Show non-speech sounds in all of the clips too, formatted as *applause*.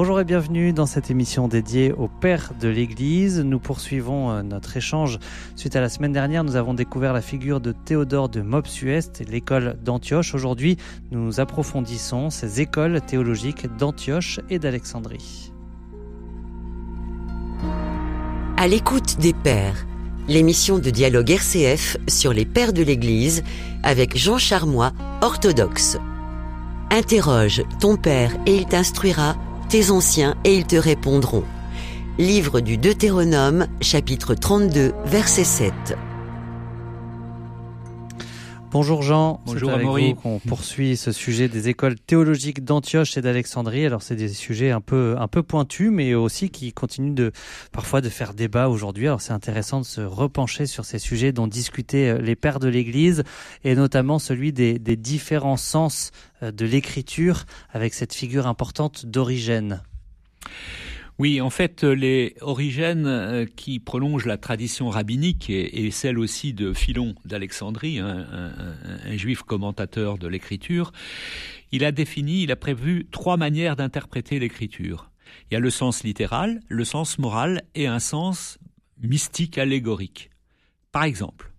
Bonjour et bienvenue dans cette émission dédiée au Père de l'Église. Nous poursuivons euh, notre échange. Suite à la semaine dernière, nous avons découvert la figure de Théodore de Mopsuest l'école d'Antioche. Aujourd'hui, nous approfondissons ces écoles théologiques d'Antioche et d'Alexandrie. À l'écoute des Pères, l'émission de dialogue RCF sur les Pères de l'Église avec Jean Charmois, orthodoxe. Interroge ton Père et il t'instruira tes anciens et ils te répondront. Livre du Deutéronome, chapitre 32, verset 7. Bonjour Jean, bonjour Amaury. On poursuit ce sujet des écoles théologiques d'Antioche et d'Alexandrie. Alors c'est des sujets un peu un peu pointus, mais aussi qui continuent de parfois de faire débat aujourd'hui. Alors c'est intéressant de se repencher sur ces sujets dont discutaient euh, les pères de l'Église et notamment celui des, des différents sens euh, de l'écriture avec cette figure importante d'Origène. Oui, en fait, les origènes euh, qui prolongent la tradition rabbinique et, celle aussi de Philon d'Alexandrie, un, juif commentateur de l'écriture, il a défini, il a prévu trois manières d'interpréter l'écriture. Il y a le sens littéral, le sens moral et un sens mystique allégorique. Par exemple,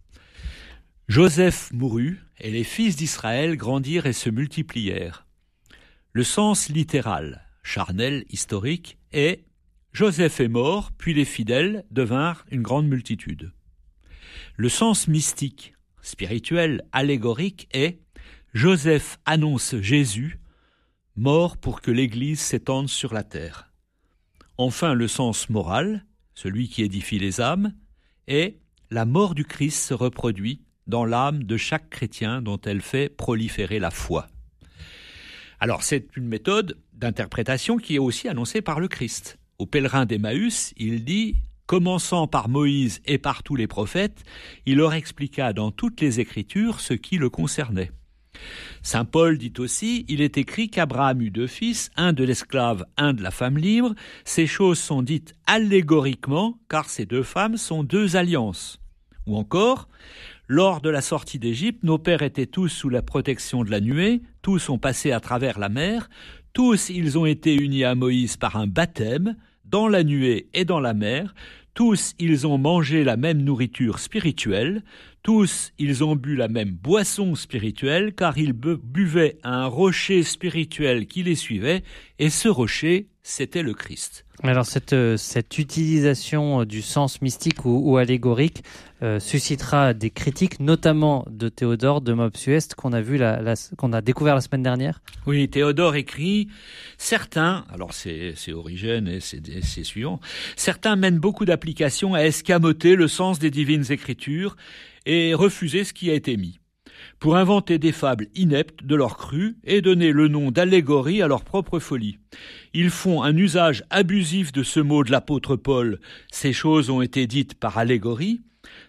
Joseph mourut et les fils d'Israël grandirent et se multiplièrent. Le sens littéral, charnel, historique, est Joseph est mort, puis les fidèles devinrent une grande multitude. Le sens mystique, spirituel, allégorique est Joseph annonce Jésus, mort pour que l'Église s'étende sur la terre. Enfin, le sens moral, celui qui édifie les âmes, est la mort du Christ se reproduit dans l'âme de chaque chrétien dont elle fait proliférer la foi. Alors c'est une méthode d'interprétation qui est aussi annoncée par le Christ aux pèlerins d'Emmaüs, il dit Commençant par Moïse et par tous les prophètes, il leur expliqua dans toutes les Écritures ce qui le concernait. Saint Paul dit aussi Il est écrit qu'Abraham eut deux fils, un de l'esclave, un de la femme libre. Ces choses sont dites allégoriquement, car ces deux femmes sont deux alliances. Ou encore lors de la sortie d'Égypte, nos pères étaient tous sous la protection de la nuée, tous ont passé à travers la mer, tous ils ont été unis à Moïse par un baptême, dans la nuée et dans la mer, tous ils ont mangé la même nourriture spirituelle, tous ils ont bu la même boisson spirituelle, car ils buvaient un rocher spirituel qui les suivait, et ce rocher, c'était le Christ. Alors cette, euh, cette utilisation euh, du sens mystique ou, allégorique euh, suscitera des critiques, notamment de Théodore de Mopsuest qu'on a vu la, qu'on a découvert la semaine dernière. Oui, Théodore écrit certains, alors c'est Origène et c'est suivant, certains mènent beaucoup d'applications à escamoter le sens des divines écritures et refuser ce qui a été mis pour inventer des fables ineptes de leur cru et donner le nom d'allégorie à leur propre folie. Ils font un usage abusif de ce mot de l'apôtre Paul, ces choses ont été dites par allégorie,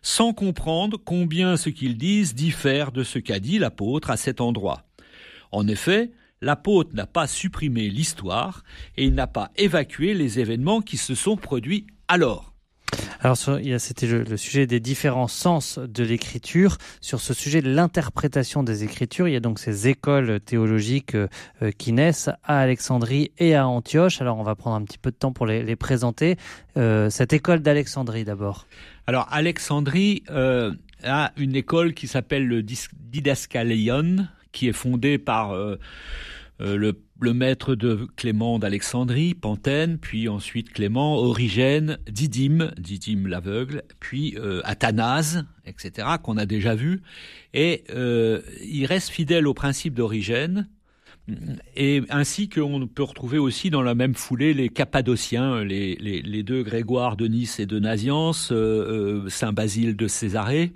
sans comprendre combien ce qu'ils disent diffère de ce qu'a dit l'apôtre à cet endroit. En effet, l'apôtre n'a pas supprimé l'histoire et il n'a pas évacué les événements qui se sont produits alors. Alors, c'était le, sujet des différents sens de l'écriture. Sur ce sujet de l'interprétation des écritures, il y a donc ces écoles théologiques euh, euh, qui naissent à Alexandrie et à Antioche. Alors, on va prendre un petit peu de temps pour les, présenter. Euh, cette école d'Alexandrie, d'abord. Alors, Alexandrie a une école qui s'appelle le Didascaleion, qui est fondée par le le maître de Clément d'Alexandrie, Pantène, puis ensuite Clément, Origène, Didyme, Didyme l'aveugle, puis euh, Athanase, etc., qu'on a déjà vu. Et euh, il reste fidèle au principe d'Origène, et ainsi qu'on peut retrouver aussi dans la même foulée les Cappadociens, les, deux Grégoire de Nice et de Naziance, euh, Saint Basile de Césarée,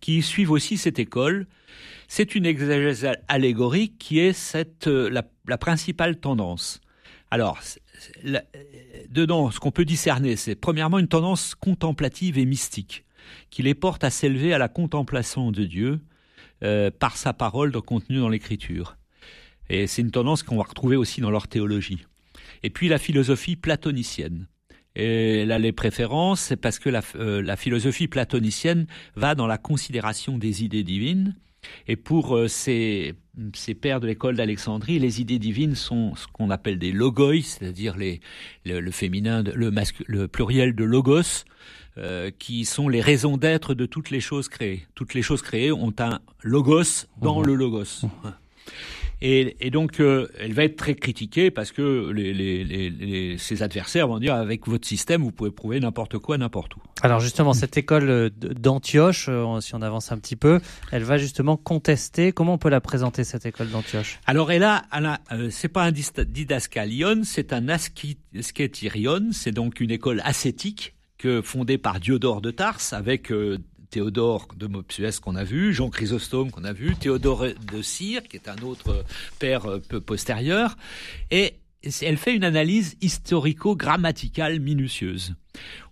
qui suivent aussi cette école. C'est une exégèse allégorique qui est cette, la la principale tendance. Alors, dedans, ce qu'on peut discerner, c'est premièrement une tendance contemplative et mystique, qui les porte à s'élever à la contemplation de Dieu euh, par sa parole contenue dans l'Écriture. Et c'est une tendance qu'on va retrouver aussi dans leur théologie. Et puis la philosophie platonicienne. Et là, les préférences, c'est parce que euh, la philosophie platonicienne va dans la considération des idées divines, Et pour euh, ces, ces pères de l'école d'Alexandrie, les idées divines sont ce qu'on appelle des logoi, c'est-à-dire les, le, féminin, le, le pluriel de logos, euh, qui sont les raisons d'être de toutes les choses créées. Toutes les choses créées ont un logos dans mmh. le logos. Mmh. Et, et donc, euh, elle va être très critiquée parce que les, les, les, ses adversaires vont dire avec votre système, vous pouvez prouver n'importe quoi, n'importe où. Alors justement, cette école euh, d'Antioche, euh, si on avance un petit peu, elle va justement contester. Comment on peut la présenter cette école d'Antioche? Alors elle a, a c'est pas un didascalion, c'est un ascétirion. C'est donc une école ascétique que fondée par Diodore de Tarse avec Théodore de Mopsuès qu'on a vu, Jean Chrysostome qu'on a vu, Théodore de Cyr qui est un autre père euh, peu postérieur, et elle fait une analyse historico-grammaticale minutieuse.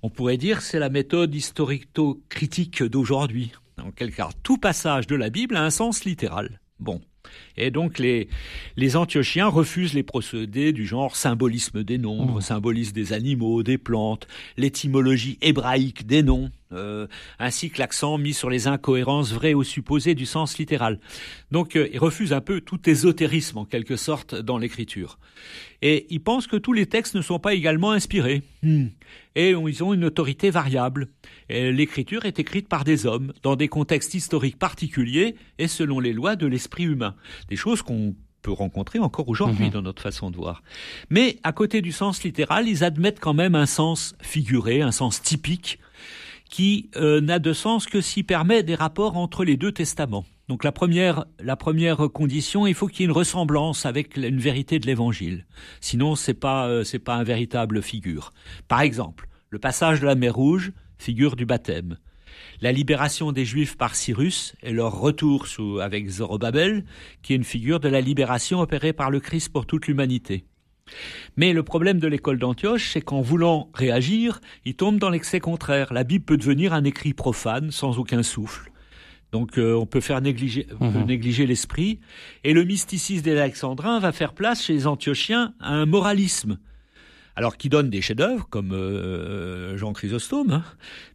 On pourrait dire c'est la méthode historico-critique d'aujourd'hui. En quel cas, tout passage de la Bible a un sens littéral. Bon. Et donc les, les Antiochiens refusent les procédés du genre symbolisme des nombres, mmh. symbolisme des animaux, des plantes, l'étymologie hébraïque des noms. Euh, ainsi que l'accent mis sur les incohérences vraies ou supposées du sens littéral. Donc euh, il refuse un peu tout ésotérisme en quelque sorte dans l'écriture. Et il pense que tous les textes ne sont pas également inspirés. Hmm. Et ils ont une autorité variable. L'écriture est écrite par des hommes, dans des contextes historiques particuliers et selon les lois de l'esprit humain. Des choses qu'on peut rencontrer encore aujourd'hui mhm. dans notre façon de voir. Mais à côté du sens littéral, ils admettent quand même un sens figuré, un sens typique, qui euh, n'a de sens que s'il permet des rapports entre les deux testaments. Donc la première, la première condition, il faut qu'il y ait une ressemblance avec une vérité de l'Évangile. Sinon, c'est pas euh, c'est pas un véritable figure. Par exemple, le passage de la mer Rouge, figure du baptême. La libération des Juifs par Cyrus et leur retour sous, avec Zorobabel, qui est une figure de la libération opérée par le Christ pour toute l'humanité. Mais le problème de l'école d'Antioche, c'est qu'en voulant réagir, il tombe dans l'excès contraire. La Bible peut devenir un écrit profane, sans aucun souffle. Donc euh, on peut faire négliger, mhm. négliger l'esprit. Et le mysticisme des Alexandrins va faire place chez les Antiochiens à un moralisme alors qui donne des chefs-d'œuvre comme euh, Jean Chrysostome, hein,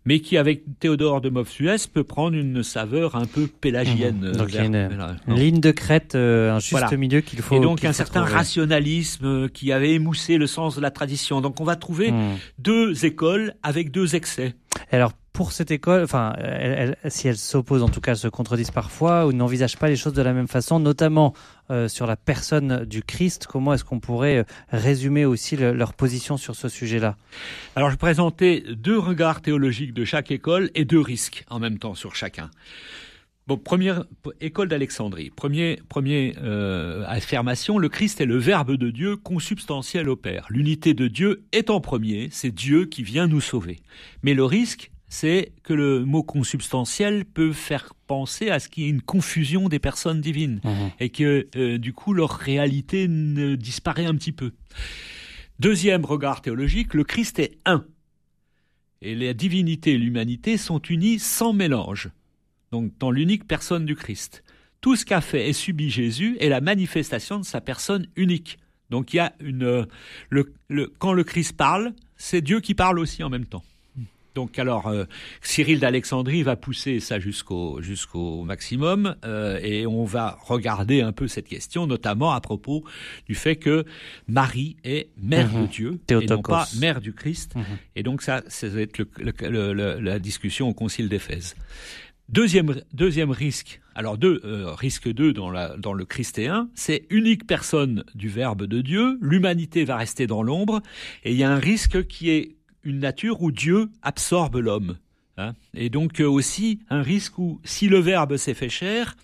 mais qui avec Théodore de Mopsuès peut prendre une saveur un peu pélagienne. Mmh. Donc il y a une, ligne de crête, euh, un juste milieu qu'il faut. Et donc un certain rationalisme euh, qui avait émoussé le sens de la tradition. Donc on va trouver mmh. deux écoles avec deux excès. Alors pour cette école, enfin, si elle s'oppose, en tout cas, se contredisent parfois ou n'envisage pas les choses de la même façon, notamment euh, sur la personne du Christ. Comment est-ce qu'on pourrait euh, résumer aussi leur position sur ce sujet-là? Alors, je présentais deux regards théologiques de chaque école et deux risques en même temps sur chacun. Bon, première école d'Alexandrie. Premier, premier euh, affirmation, le Christ est le Verbe de Dieu consubstantiel au Père. L'unité de Dieu est en premier, c'est Dieu qui vient nous sauver. Mais le risque, c'est que le mot consubstantiel peut faire penser à ce qu'il y ait une confusion des personnes divines mhm. et que euh, du coup leur réalité ne disparaît un petit peu. Deuxième regard théologique, le Christ est un. Et la divinité et l'humanité sont unies sans mélange. Donc dans l'unique personne du Christ. Tout ce qu'a fait et subi Jésus est la manifestation de sa personne unique. Donc il y a une euh, le, quand le Christ parle, c'est Dieu qui parle aussi en même temps. Donc alors, euh, Cyril d'Alexandrie va pousser ça jusqu'au jusqu'au maximum euh, et on va regarder un peu cette question, notamment à propos du fait que Marie est mère de mhm. Dieu et non pas mère du Christ. Mhm. Et donc ça, ça va être la discussion au Concile d'Éphèse. Deuxième, deuxième risque, alors deux, euh, risque 2 dans, la, dans le christéen, c'est unique personne du Verbe de Dieu, l'humanité va rester dans l'ombre, et il y a un risque qui est une nature où Dieu absorbe l'homme. Hein. et donc euh, aussi un risque où, si le Verbe s'est fait chair,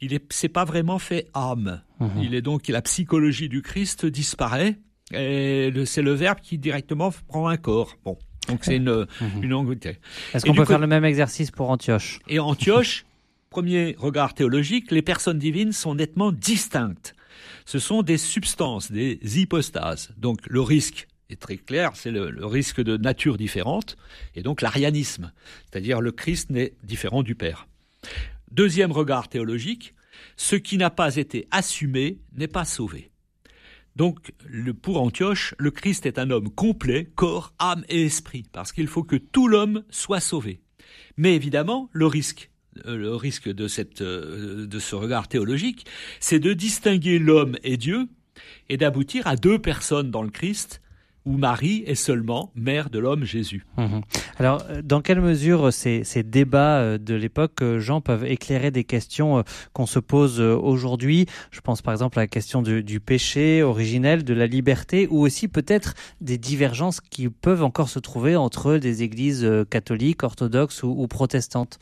il est, c'est pas vraiment fait âme. Mhm. Il est donc la psychologie du Christ disparaît. Et c'est le Verbe qui directement prend un corps. Bon, donc c'est une, mhm. une Est-ce qu'on peut faire le même exercice pour Antioche Et Antioche, *laughs* premier regard théologique, les personnes divines sont nettement distinctes. Ce sont des substances, des hypostases. Donc le risque est très clair, c'est le, risque de nature différente, et donc l'arianisme, c'est-à-dire le Christ n'est différent du Père. Deuxième regard théologique, ce qui n'a pas été assumé n'est pas sauvé. Donc, pour Antioche, le Christ est un homme complet, corps, âme et esprit, parce qu'il faut que tout l'homme soit sauvé. Mais évidemment, le risque le risque de, cette, de ce regard théologique, c'est de distinguer l'homme et Dieu et d'aboutir à deux personnes dans le Christ où Marie est seulement mère de l'homme Jésus. Mhm. Alors, euh, dans quelle mesure ces, débats euh, de l'époque, euh, Jean, peuvent éclairer des questions qu'on se pose aujourd'hui? Je pense par exemple à la question du, péché originel, de la liberté, ou aussi peut-être des divergences qui peuvent encore se trouver entre des églises catholiques, orthodoxes ou protestantes?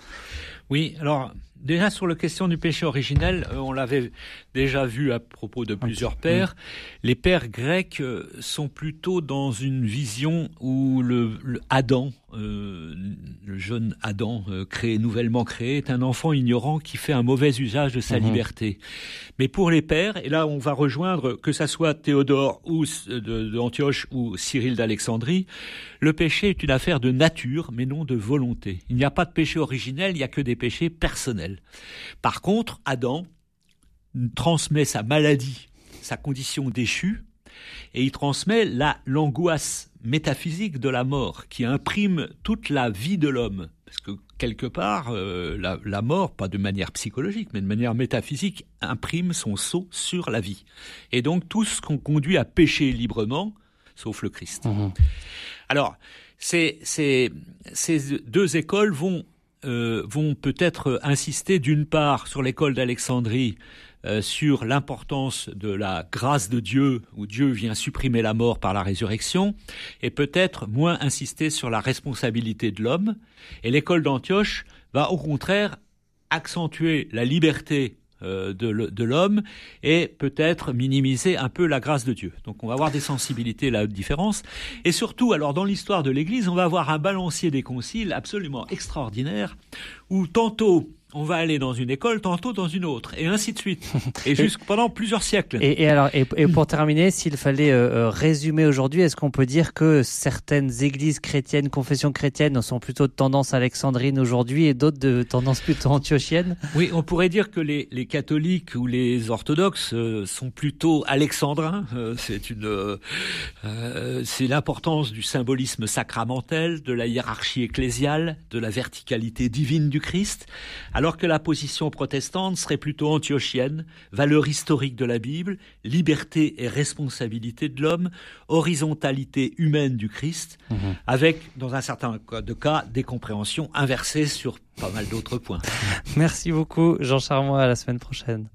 Oui, alors Déjà sur la question du péché originel, euh, on l'avait déjà vu à propos de plusieurs pères. Les pères grecs euh, sont plutôt dans une vision où le, Adam, euh, le jeune Adam créé nouvellement créé, est un enfant ignorant qui fait un mauvais usage de sa mhm. liberté. Mais pour les pères, et là on va rejoindre que ça soit Théodore ou d'Antioche ou Cyril d'Alexandrie, le péché est une affaire de nature, mais non de volonté. Il n'y a pas de péché originel, il n'y a que des péchés personnels. Par contre, Adam transmet sa maladie, sa condition déchue, et il transmet la l'angoisse métaphysique de la mort qui imprime toute la vie de l'homme. Parce que quelque part, euh, la, mort, pas de manière psychologique, mais de manière métaphysique, imprime son sceau sur la vie. Et donc tout ce qu'on conduit à pécher librement, sauf le Christ. Mmh. Alors, ces, ces, deux écoles vont, euh, vont peut-être insister d'une part sur l'école d'Alexandrie, euh, sur l'importance de la grâce de Dieu, où Dieu vient supprimer la mort par la résurrection, et peut-être moins insister sur la responsabilité de l'homme. Et l'école d'Antioche va au contraire accentuer la liberté de, l'homme et peut-être minimiser un peu la grâce de Dieu. Donc on va avoir des sensibilités la différence. Et surtout, alors dans l'histoire de l'Église, on va avoir un balancier des conciles absolument extraordinaire où tantôt on va aller dans une école, tantôt dans une autre, et ainsi de suite, *laughs* et jusque pendant plusieurs siècles. Et, alors, et, pour terminer, s'il fallait euh, euh, résumer aujourd'hui, est-ce qu'on peut dire que certaines églises chrétiennes, confessions chrétiennes, sont plutôt de tendance alexandrine aujourd'hui et d'autres de tendance plutôt antiochienne? Oui, on pourrait dire que les, catholiques ou les orthodoxes euh, sont plutôt alexandrins. c'est une, c'est l'importance du symbolisme sacramentel, de la hiérarchie ecclésiale, de la verticalité divine du Christ alors que la position protestante serait plutôt antiochienne, valeur historique de la Bible, liberté et responsabilité de l'homme, horizontalité humaine du Christ, mhm. avec, dans un certain de cas, des compréhensions inversées sur pas mal d'autres points. *laughs* Merci beaucoup, Jean Charmois, à la semaine prochaine.